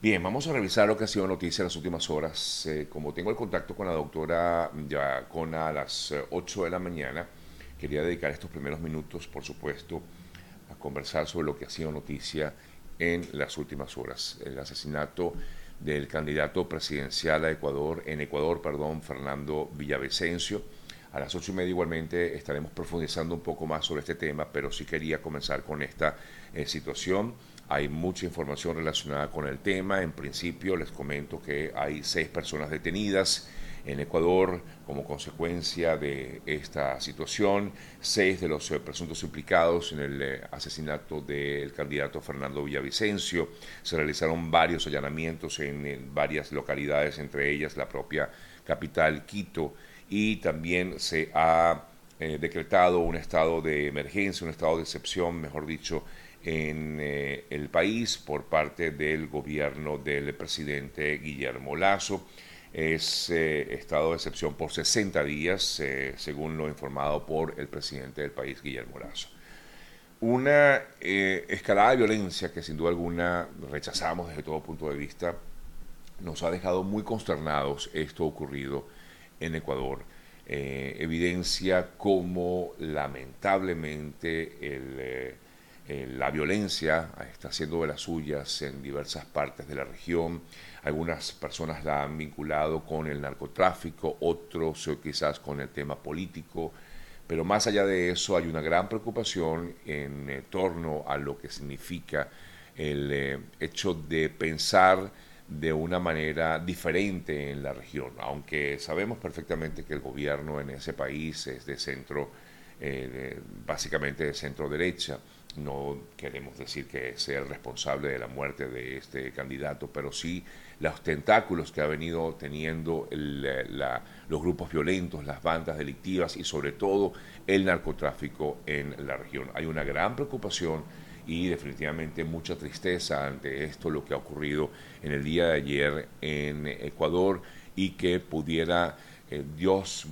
Bien, vamos a revisar lo que ha sido noticia en las últimas horas. Eh, como tengo el contacto con la doctora Yacona a las 8 eh, de la mañana, quería dedicar estos primeros minutos, por supuesto, a conversar sobre lo que ha sido noticia en las últimas horas. El asesinato del candidato presidencial a Ecuador, en Ecuador, perdón, Fernando Villavicencio. A las ocho y media igualmente estaremos profundizando un poco más sobre este tema, pero sí quería comenzar con esta eh, situación hay mucha información relacionada con el tema. En principio les comento que hay seis personas detenidas en Ecuador como consecuencia de esta situación. Seis de los eh, presuntos implicados en el eh, asesinato del candidato Fernando Villavicencio. Se realizaron varios allanamientos en, varias localidades, entre ellas la propia capital Quito. Y también se ha eh, decretado un estado de emergencia, un estado de excepción, mejor dicho, en eh, el país por parte del gobierno del presidente Guillermo Lazo. Es eh, estado de excepción por 60 días, eh, según lo informado por el presidente del país, Guillermo Lazo. Una escalada de violencia que sin duda alguna rechazamos desde todo punto de vista, nos ha dejado muy consternados esto ocurrido en Ecuador. evidencia cómo lamentablemente el eh, la violencia está haciendo de las suyas en diversas partes de la región. Algunas personas la han vinculado con el narcotráfico, otros eh, quizás con el tema político. Pero más allá de eso hay una gran preocupación en eh, torno a lo que significa el hecho de pensar de una manera diferente en la región, aunque sabemos perfectamente que el gobierno en ese país es de centro, básicamente de centro derecha no queremos decir que sea el responsable de la muerte de este candidato, pero sí los tentáculos que ha venido teniendo los grupos violentos, las bandas delictivas y sobre todo el narcotráfico en la región. Hay una gran preocupación y definitivamente mucha tristeza ante esto, lo que ha ocurrido en el día de ayer en Ecuador y que pudiera eh, Dios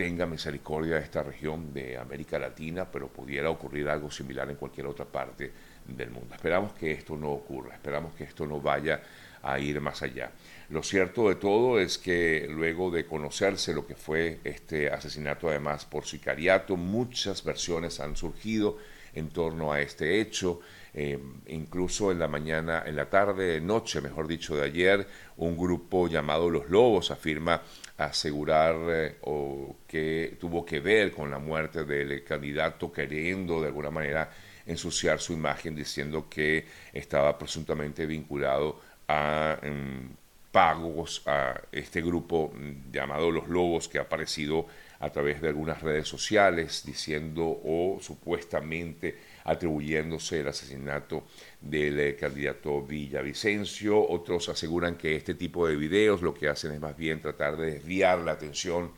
tenga misericordia de esta región de América Latina, pero pudiera ocurrir algo similar en cualquier otra parte del mundo. Esperamos que esto no ocurra, esperamos que esto no vaya a ir más allá. Lo cierto de todo es que luego de conocerse lo que fue este asesinato, además por sicariato, muchas versiones han surgido en torno a este hecho. Eh, incluso en la mañana, en la tarde, noche, mejor dicho, de ayer, un grupo llamado Los Lobos afirma asegurar eh, o que tuvo que ver con la muerte del candidato queriendo de alguna manera ensuciar su imagen diciendo que estaba presuntamente vinculado a mm, pagos a este grupo llamado Los Lobos que ha aparecido a través de algunas redes sociales diciendo o supuestamente atribuyéndose el asesinato del eh, candidato Villavicencio. Otros aseguran que este tipo de videos lo que hacen es más bien tratar de desviar la atención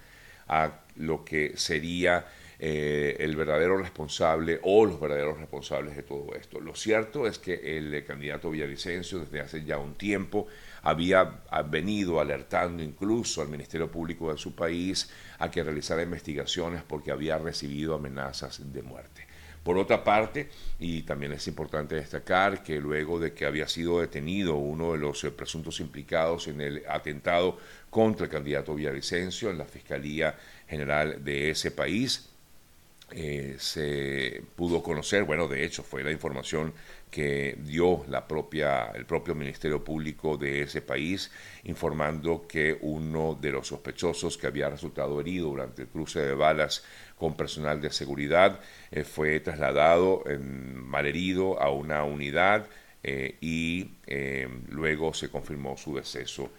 a lo que sería eh, el verdadero responsable o los verdaderos responsables de todo esto. Lo cierto es que el eh, candidato Villavicencio desde hace ya un tiempo había venido alertando incluso al Ministerio Público de su país a que realizara investigaciones porque había recibido amenazas de muerte. Por otra parte, y también es importante destacar que luego de que había sido detenido uno de los eh, presuntos implicados en el atentado contra el candidato Villavicencio en la Fiscalía General de ese país, eh, se pudo conocer, bueno, de hecho fue la información que dio la propia, el propio Ministerio Público de ese país, informando que uno de los sospechosos que había resultado herido durante el cruce de balas con personal de seguridad eh, fue trasladado en, malherido a una unidad eh, y luego se confirmó su deceso.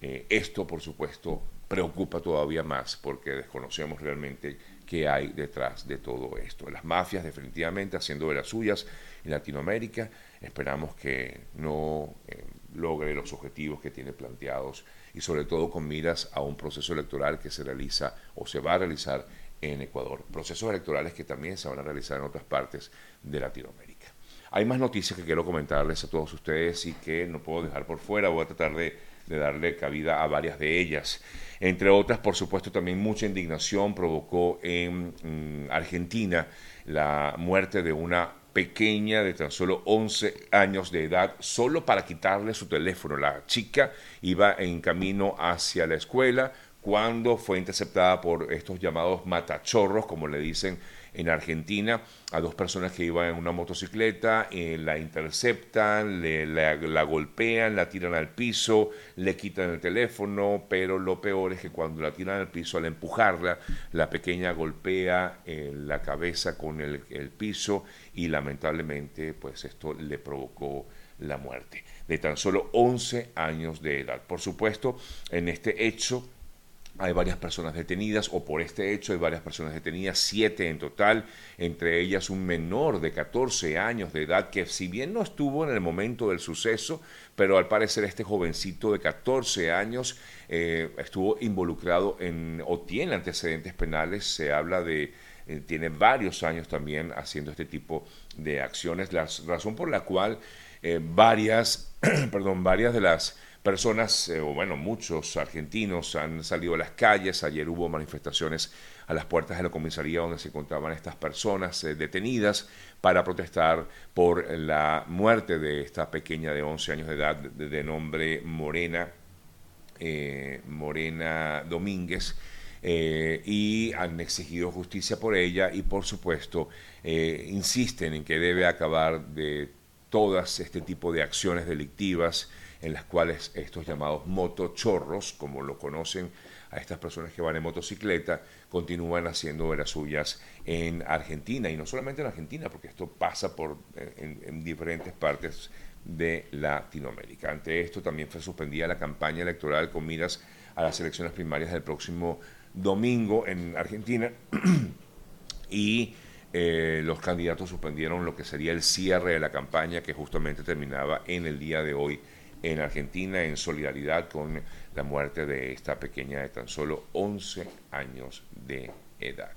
esto, por supuesto, preocupa todavía más porque desconocemos realmente qué hay detrás de todo esto. Las mafias definitivamente haciendo de las suyas en Latinoamérica, esperamos que no eh, logre los objetivos que tiene planteados y sobre todo con miras a un proceso electoral que se realiza o se va a realizar en Ecuador. Procesos electorales que también se van a realizar en otras partes de Latinoamérica. Hay más noticias que quiero comentarles a todos ustedes y que no puedo dejar por fuera. Voy a tratar de de darle cabida a varias de ellas. Entre otras, por supuesto, también mucha indignación provocó en mm, Argentina la muerte de una pequeña de tan solo 11 años de edad solo para quitarle su teléfono. La chica iba en camino hacia la escuela cuando fue interceptada por estos llamados matachorros, como le dicen en Argentina a dos personas que iban en una motocicleta, eh, la interceptan, le, la, golpean, la tiran al piso, le quitan el teléfono, pero lo peor es que cuando la tiran al piso, al empujarla, la pequeña golpea eh, la cabeza con el, el piso y lamentablemente pues esto le provocó la muerte de tan solo 11 años de edad. Por supuesto, en este hecho hay varias personas detenidas, o por este hecho hay varias personas detenidas, siete en total, entre ellas un menor de 14 años de edad, que si bien no estuvo en el momento del suceso, pero al parecer este jovencito de 14 años eh, estuvo involucrado en, o tiene antecedentes penales, se habla de, eh, tiene varios años también haciendo este tipo de acciones, la razón por la cual eh, varias, perdón, varias de las Personas, eh, o bueno, muchos argentinos han salido a las calles. Ayer hubo manifestaciones a las puertas de la comisaría donde se encontraban estas personas eh, detenidas para protestar por la muerte de esta pequeña de 11 años de edad de, nombre Morena, eh, Morena Domínguez. y han exigido justicia por ella y por supuesto insisten en que debe acabar de todas este tipo de acciones delictivas en las cuales estos llamados motochorros, como lo conocen a estas personas que van en motocicleta, continúan haciendo veras suyas en Argentina, y no solamente en Argentina, porque esto pasa por, eh, en, diferentes partes de Latinoamérica. Ante esto también fue suspendida la campaña electoral con miras a las elecciones primarias del próximo domingo en Argentina y eh, los candidatos suspendieron lo que sería el cierre de la campaña que justamente terminaba en el día de hoy en Argentina en solidaridad con la muerte de esta pequeña de tan solo 11 años de edad.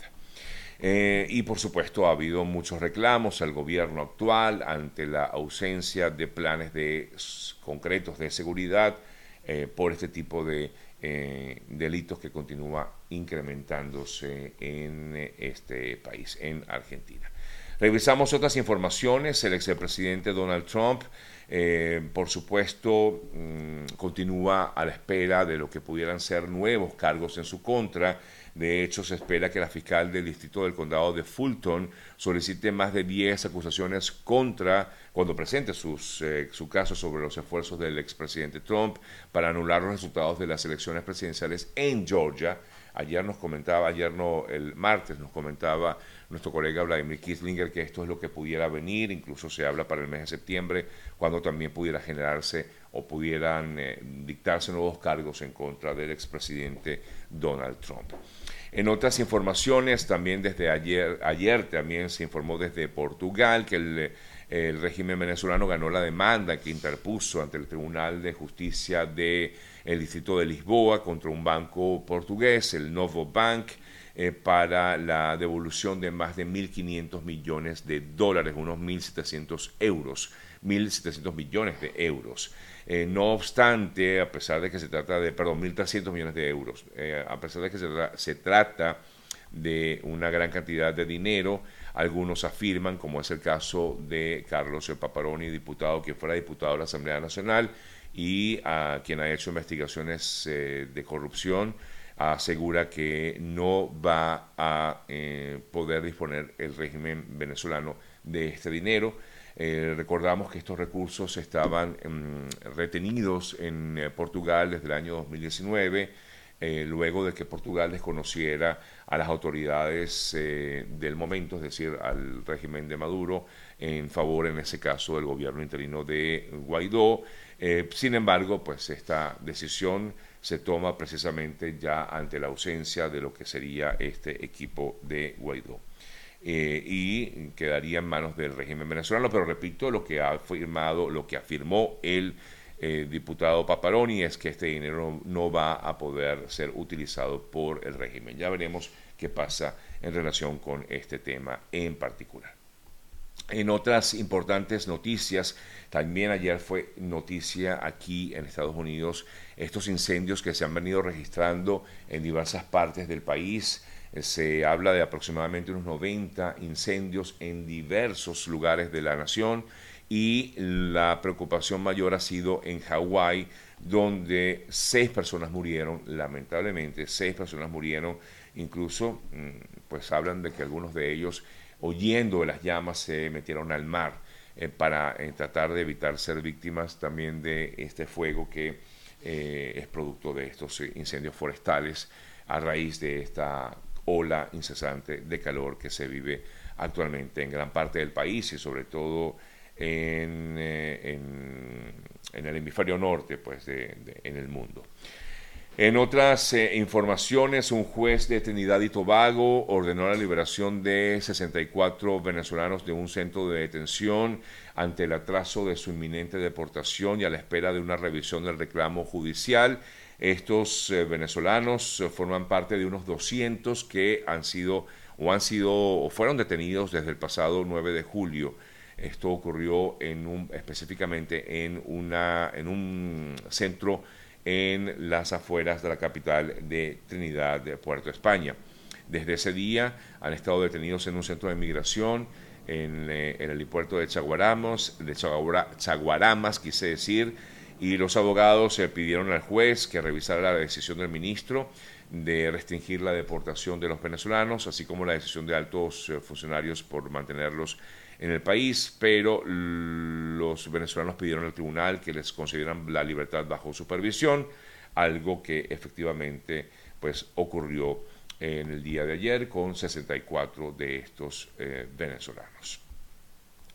Eh, y por supuesto ha habido muchos reclamos al gobierno actual ante la ausencia de planes concretos de seguridad eh, por este tipo de eh, delitos que continúa incrementándose en este país, en Argentina. Revisamos otras informaciones. El expresidente Donald Trump eh, por supuesto, mm, continúa a la espera de lo que pudieran ser nuevos cargos en su contra. De hecho, se espera que la fiscal del distrito del condado de Fulton solicite más de 10 acusaciones contra, cuando presente sus, eh, su caso sobre los esfuerzos del expresidente Trump para anular los resultados de las elecciones presidenciales en Georgia. Ayer nos comentaba, ayer no, el martes nos comentaba nuestro colega Vladimir Kislinger que esto es lo que pudiera venir, incluso se habla para el mes de septiembre, cuando también pudiera generarse o pudieran eh, dictarse nuevos cargos en contra del expresidente Donald Trump. En otras informaciones, también desde ayer, ayer también se informó desde Portugal que el, el régimen venezolano ganó la demanda que interpuso ante el Tribunal de Justicia del el Distrito de Lisboa contra un banco portugués, el Novo Bank, eh, para la devolución de más de 1.500 millones de dólares, unos 1.700 euros, 1.700 millones de euros. Eh, no obstante, a pesar de que se trata de, perdón, 1.300 millones de euros, eh, a pesar de que se, trata de una gran cantidad de dinero, algunos afirman, como es el caso de Carlos Paparoni, diputado que fuera diputado de la Asamblea Nacional y a quien ha hecho investigaciones de corrupción, asegura que no va a eh, poder disponer el régimen venezolano de este dinero. Eh, recordamos que estos recursos estaban mm, retenidos en eh, Portugal desde el año 2019, luego de que Portugal desconociera a las autoridades del momento, es decir, al régimen de Maduro, en favor, en ese caso, del gobierno interino de Guaidó. sin embargo, pues esta decisión se toma precisamente ya ante la ausencia de lo que sería este equipo de Guaidó. Eh, y quedaría en manos del régimen venezolano, pero repito, lo que ha afirmado, lo que afirmó el eh, diputado Paparoni es que este dinero no va a poder ser utilizado por el régimen. Ya veremos qué pasa en relación con este tema en particular. En otras importantes noticias, también ayer fue noticia aquí en Estados Unidos estos incendios que se han venido registrando en diversas partes del país. se habla de aproximadamente unos 90 incendios en diversos lugares de la nación y la preocupación mayor ha sido en Hawái, donde seis personas murieron, lamentablemente, seis personas murieron, incluso mm, pues hablan de que algunos de ellos, huyendo de las llamas, se metieron al mar eh, para eh, tratar de evitar ser víctimas también de este fuego que eh, es producto de estos incendios forestales a raíz de esta ola incesante de calor que se vive actualmente en gran parte del país y sobre todo en, el hemisferio norte pues, en el mundo. En otras eh, informaciones, un juez de Trinidad y Tobago ordenó la liberación de 64 venezolanos de un centro de detención ante el atraso de su inminente deportación y a la espera de una revisión del reclamo judicial. Estos eh, venezolanos eh, forman parte de unos 200 que han sido o han sido o fueron detenidos desde el pasado 9 de julio. Esto ocurrió en un, específicamente en, una, un centro en las afueras de la capital de Trinidad de Puerto España. Desde ese día han estado detenidos en un centro de migración en, eh, el helipuerto de Chaguaramas, de Chaguaramas, quise decir, y los abogados pidieron al juez que revisara la decisión del ministro de restringir la deportación de los venezolanos, así como la decisión de altos eh, funcionarios por mantenerlos en el país, pero los venezolanos pidieron al tribunal que les concedieran la libertad bajo supervisión, algo que efectivamente pues ocurrió en el día de ayer con 64 de estos eh, venezolanos.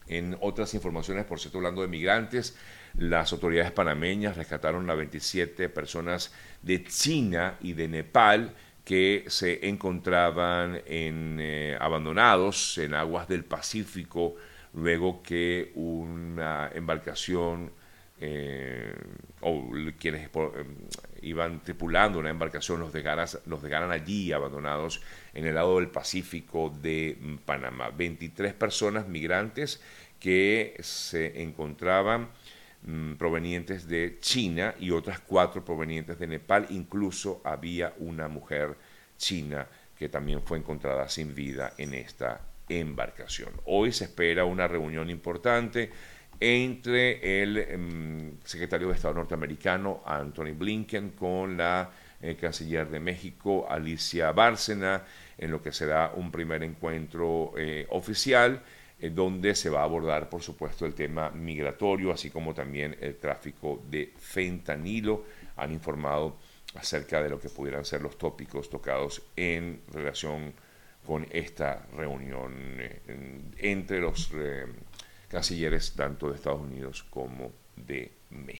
En otras informaciones, por cierto, hablando de migrantes, las autoridades panameñas rescataron a 27 personas de China y de Nepal que se encontraban en, eh, abandonados en aguas del Pacífico luego que una embarcación eh, o quienes eh, iban tripulando una embarcación los dejaran, los dejaran allí abandonados en el lado del Pacífico de Panamá. 23 personas migrantes que se encontraban mm, provenientes de China y otras cuatro provenientes de Nepal. Incluso había una mujer china que también fue encontrada sin vida en esta embarcación. Hoy se espera una reunión importante entre el em, secretario de Estado norteamericano, Anthony Blinken, con la eh, canciller de México, Alicia Bárcena, en lo que será un primer encuentro eh, oficial, donde se va a abordar, por supuesto, el tema migratorio, así como también el tráfico de fentanilo. Han informado acerca de lo que pudieran ser los tópicos tocados en relación con esta reunión eh, entre los eh, cancilleres tanto de Estados Unidos como de México.